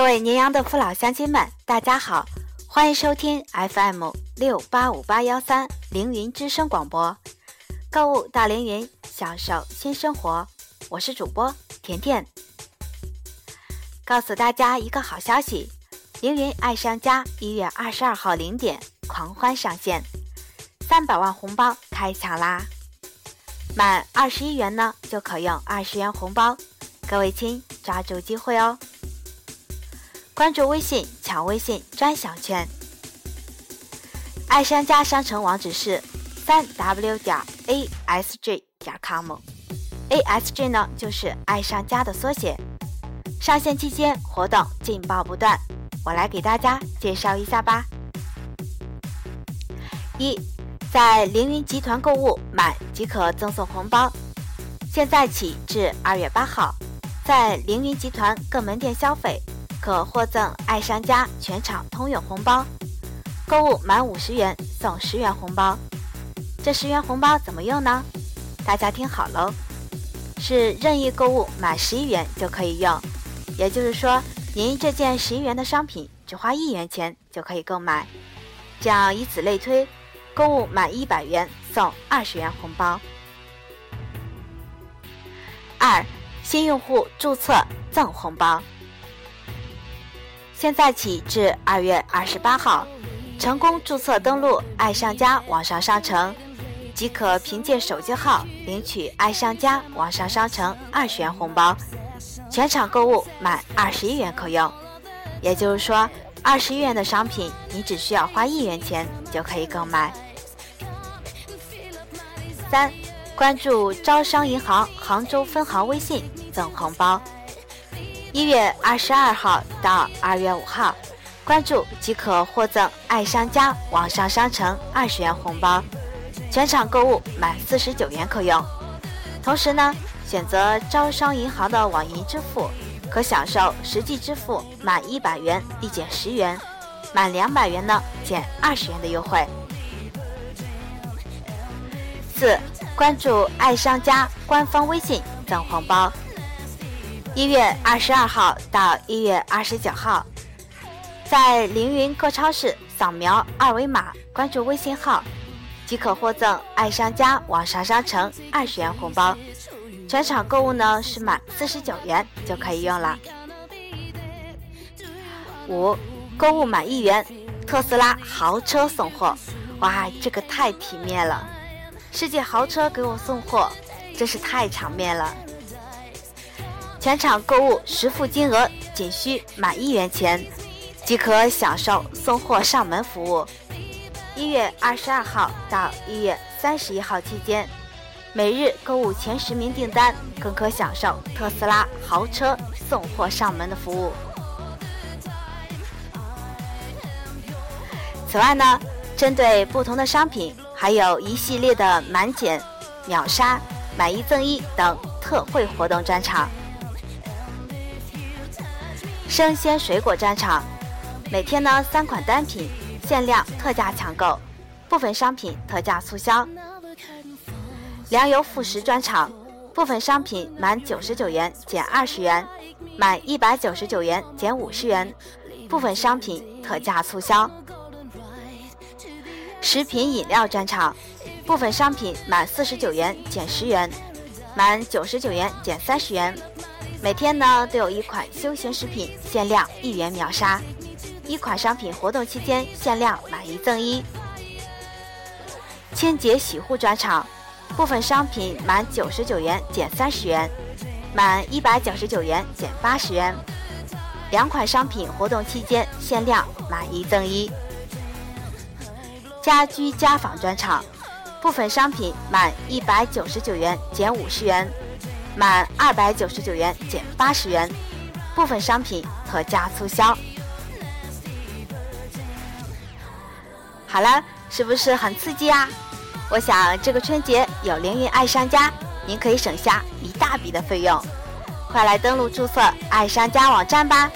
各位宁阳的父老乡亲们，大家好，欢迎收听 FM 六八五八幺三凌云之声广播，购物到凌云，享受新生活。我是主播甜甜，告诉大家一个好消息：凌云爱商家一月二十二号零点狂欢上线，三百万红包开抢啦！满二十一元呢，就可用二十元红包，各位亲抓住机会哦！关注微信抢微信专享券，爱商家商城网址是三 w 点 asg 点 com，asg 呢就是爱商家的缩写。上线期间活动劲爆不断，我来给大家介绍一下吧。一在凌云集团购物满即可赠送红包，现在起至二月八号，在凌云集团各门店消费。可获赠爱商家全场通用红包，购物满五十元送十元红包。这十元红包怎么用呢？大家听好喽，是任意购物满十一元就可以用，也就是说，您这件十一元的商品只花一元钱就可以购买，这样以此类推。购物满一百元送二十元红包。二，新用户注册赠红包。现在起至二月二十八号，成功注册登录爱上家网上商城，即可凭借手机号领取爱上家网上商城二十元红包，全场购物满二十一元可用。也就是说。二十一元的商品，你只需要花一元钱就可以购买。三，关注招商银行杭州分行微信赠红包。一月二十二号到二月五号，关注即可获赠爱商家网上商城二十元红包，全场购物满四十九元可用。同时呢，选择招商银行的网银支付。可享受实际支付满一百元立减十元，满两百元呢减二十元的优惠。四，关注爱商家官方微信赠红包。一月二十二号到一月二十九号，在凌云各超市扫描二维码，关注微信号，即可获赠爱商家网上商城二十元红包。全场购物呢是满四十九元就可以用了。五，购物满一元，特斯拉豪车送货，哇，这个太体面了！世界豪车给我送货，真是太场面了。全场购物实付金额仅需满一元钱，即可享受送货上门服务。一月二十二号到一月三十一号期间。每日购物前十名订单，更可享受特斯拉豪车送货上门的服务。此外呢，针对不同的商品，还有一系列的满减、秒杀、买一赠一等特惠活动专场。生鲜水果专场，每天呢三款单品限量特价抢购，部分商品特价促销。粮油副食专场，部分商品满九十九元减二十元，满一百九十九元减五十元，部分商品特价促销。食品饮料专场，部分商品满四十九元减十元，满九十九元减三十元。每天呢都有一款休闲食品限量一元秒杀，一款商品活动期间限量买一赠一。清洁洗护专场。部分商品满九十九元减三十元，满一百九十九元减八十元。两款商品活动期间限量买一赠一。家居家纺专场，部分商品满一百九十九元减五十元，满二百九十九元减八十元，部分商品特价促销。好了，是不是很刺激啊？我想这个春节有凌云爱商家，您可以省下一大笔的费用。快来登录注册爱商家网站吧！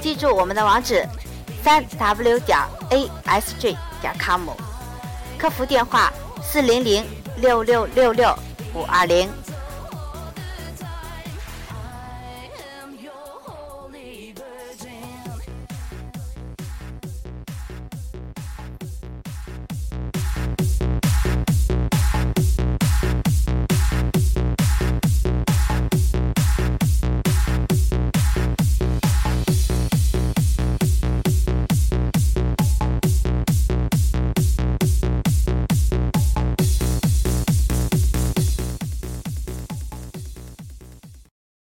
记住我们的网址：三 w 点 asg 点 com，客服电话：四零零六六六六五二零。